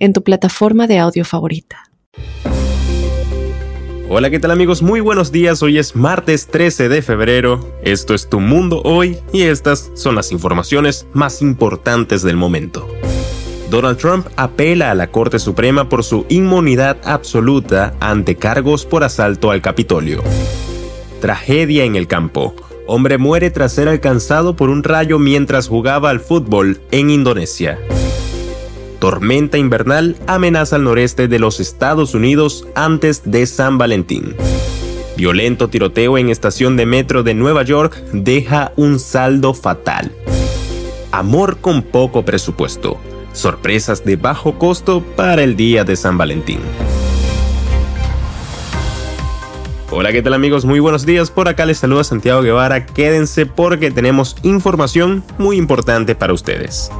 en tu plataforma de audio favorita. Hola, ¿qué tal amigos? Muy buenos días. Hoy es martes 13 de febrero. Esto es Tu Mundo Hoy y estas son las informaciones más importantes del momento. Donald Trump apela a la Corte Suprema por su inmunidad absoluta ante cargos por asalto al Capitolio. Tragedia en el campo. Hombre muere tras ser alcanzado por un rayo mientras jugaba al fútbol en Indonesia tormenta invernal amenaza al noreste de los Estados Unidos antes de San Valentín. Violento tiroteo en estación de metro de Nueva York deja un saldo fatal. Amor con poco presupuesto. Sorpresas de bajo costo para el día de San Valentín. Hola, ¿qué tal amigos? Muy buenos días. Por acá les saluda Santiago Guevara. Quédense porque tenemos información muy importante para ustedes.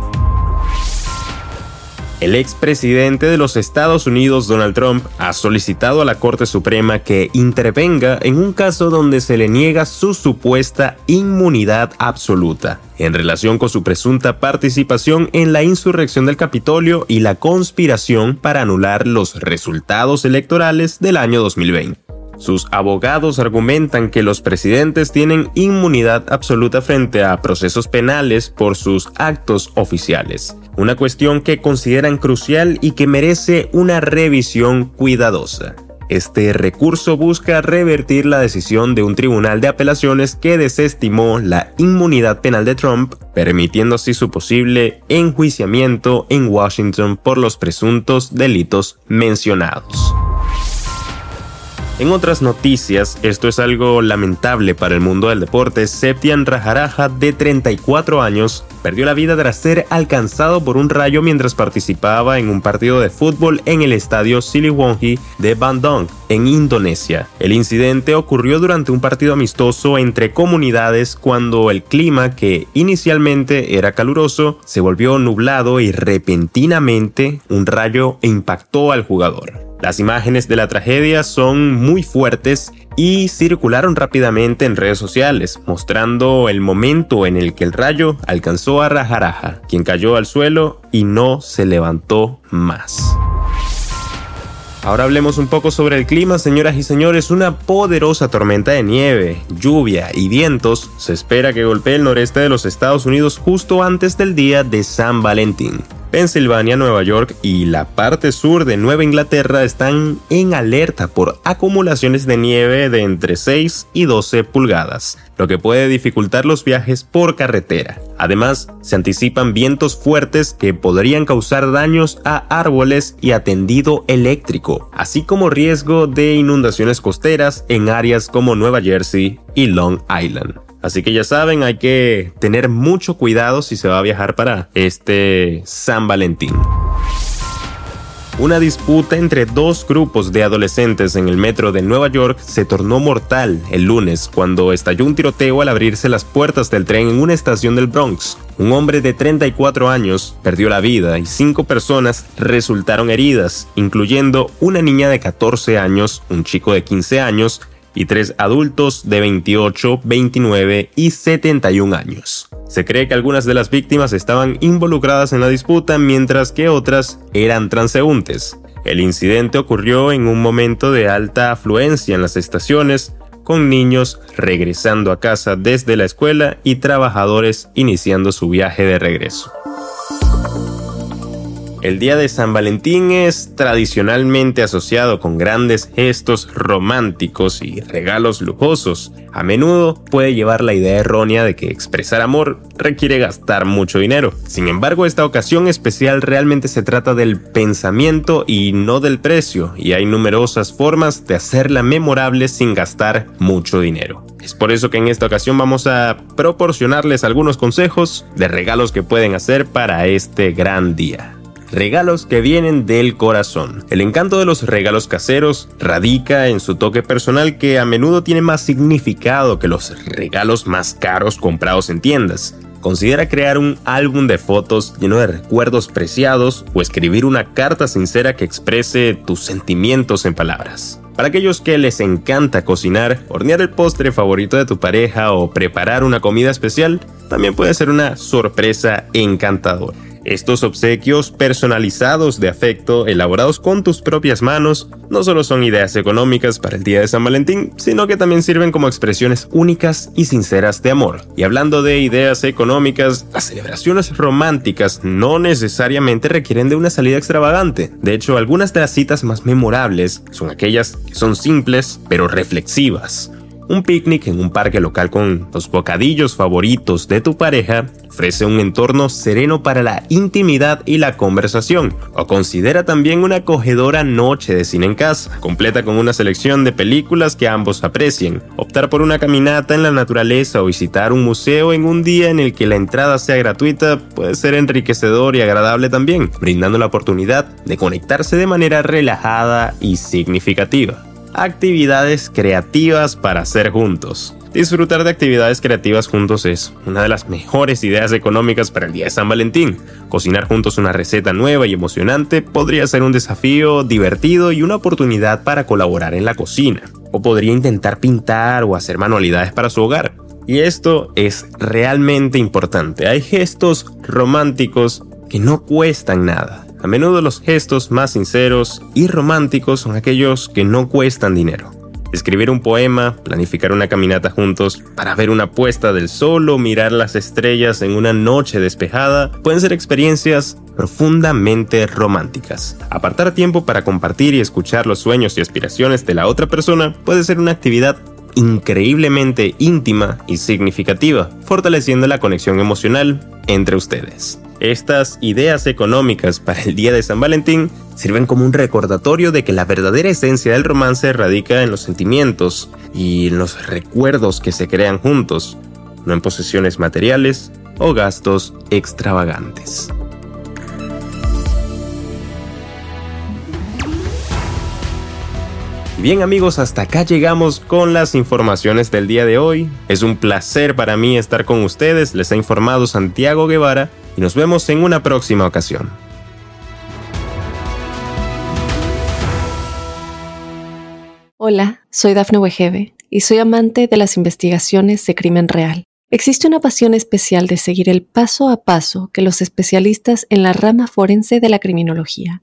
El expresidente de los Estados Unidos, Donald Trump, ha solicitado a la Corte Suprema que intervenga en un caso donde se le niega su supuesta inmunidad absoluta en relación con su presunta participación en la insurrección del Capitolio y la conspiración para anular los resultados electorales del año 2020. Sus abogados argumentan que los presidentes tienen inmunidad absoluta frente a procesos penales por sus actos oficiales, una cuestión que consideran crucial y que merece una revisión cuidadosa. Este recurso busca revertir la decisión de un tribunal de apelaciones que desestimó la inmunidad penal de Trump, permitiendo así su posible enjuiciamiento en Washington por los presuntos delitos mencionados. En otras noticias, esto es algo lamentable para el mundo del deporte, Septian Rajaraja, de 34 años, perdió la vida tras ser alcanzado por un rayo mientras participaba en un partido de fútbol en el estadio Siliwangi de Bandung, en Indonesia. El incidente ocurrió durante un partido amistoso entre comunidades cuando el clima, que inicialmente era caluroso, se volvió nublado y repentinamente un rayo impactó al jugador. Las imágenes de la tragedia son muy fuertes y circularon rápidamente en redes sociales, mostrando el momento en el que el rayo alcanzó a Rajaraja, quien cayó al suelo y no se levantó más. Ahora hablemos un poco sobre el clima, señoras y señores. Una poderosa tormenta de nieve, lluvia y vientos se espera que golpee el noreste de los Estados Unidos justo antes del día de San Valentín. Pensilvania, Nueva York y la parte sur de Nueva Inglaterra están en alerta por acumulaciones de nieve de entre 6 y 12 pulgadas, lo que puede dificultar los viajes por carretera. Además, se anticipan vientos fuertes que podrían causar daños a árboles y a tendido eléctrico, así como riesgo de inundaciones costeras en áreas como Nueva Jersey y Long Island. Así que ya saben, hay que tener mucho cuidado si se va a viajar para este San Valentín. Una disputa entre dos grupos de adolescentes en el metro de Nueva York se tornó mortal el lunes cuando estalló un tiroteo al abrirse las puertas del tren en una estación del Bronx. Un hombre de 34 años perdió la vida y cinco personas resultaron heridas, incluyendo una niña de 14 años, un chico de 15 años y tres adultos de 28, 29 y 71 años. Se cree que algunas de las víctimas estaban involucradas en la disputa mientras que otras eran transeúntes. El incidente ocurrió en un momento de alta afluencia en las estaciones, con niños regresando a casa desde la escuela y trabajadores iniciando su viaje de regreso. El día de San Valentín es tradicionalmente asociado con grandes gestos románticos y regalos lujosos. A menudo puede llevar la idea errónea de que expresar amor requiere gastar mucho dinero. Sin embargo, esta ocasión especial realmente se trata del pensamiento y no del precio, y hay numerosas formas de hacerla memorable sin gastar mucho dinero. Es por eso que en esta ocasión vamos a proporcionarles algunos consejos de regalos que pueden hacer para este gran día. Regalos que vienen del corazón. El encanto de los regalos caseros radica en su toque personal que a menudo tiene más significado que los regalos más caros comprados en tiendas. Considera crear un álbum de fotos lleno de recuerdos preciados o escribir una carta sincera que exprese tus sentimientos en palabras. Para aquellos que les encanta cocinar, hornear el postre favorito de tu pareja o preparar una comida especial, también puede ser una sorpresa encantadora. Estos obsequios personalizados de afecto, elaborados con tus propias manos, no solo son ideas económicas para el Día de San Valentín, sino que también sirven como expresiones únicas y sinceras de amor. Y hablando de ideas económicas, las celebraciones románticas no necesariamente requieren de una salida extravagante. De hecho, algunas de las citas más memorables son aquellas que son simples pero reflexivas. Un picnic en un parque local con los bocadillos favoritos de tu pareja ofrece un entorno sereno para la intimidad y la conversación. O considera también una acogedora noche de cine en casa, completa con una selección de películas que ambos aprecien. Optar por una caminata en la naturaleza o visitar un museo en un día en el que la entrada sea gratuita puede ser enriquecedor y agradable también, brindando la oportunidad de conectarse de manera relajada y significativa actividades creativas para hacer juntos. Disfrutar de actividades creativas juntos es una de las mejores ideas económicas para el día de San Valentín. Cocinar juntos una receta nueva y emocionante podría ser un desafío divertido y una oportunidad para colaborar en la cocina. O podría intentar pintar o hacer manualidades para su hogar. Y esto es realmente importante. Hay gestos románticos que no cuestan nada a menudo los gestos más sinceros y románticos son aquellos que no cuestan dinero. Escribir un poema, planificar una caminata juntos para ver una puesta del sol o mirar las estrellas en una noche despejada pueden ser experiencias profundamente románticas. Apartar tiempo para compartir y escuchar los sueños y aspiraciones de la otra persona puede ser una actividad increíblemente íntima y significativa, fortaleciendo la conexión emocional entre ustedes. Estas ideas económicas para el día de San Valentín sirven como un recordatorio de que la verdadera esencia del romance radica en los sentimientos y en los recuerdos que se crean juntos, no en posesiones materiales o gastos extravagantes. Bien amigos, hasta acá llegamos con las informaciones del día de hoy. Es un placer para mí estar con ustedes, les ha informado Santiago Guevara y nos vemos en una próxima ocasión. Hola, soy Dafne Wegebe y soy amante de las investigaciones de crimen real. Existe una pasión especial de seguir el paso a paso que los especialistas en la rama forense de la criminología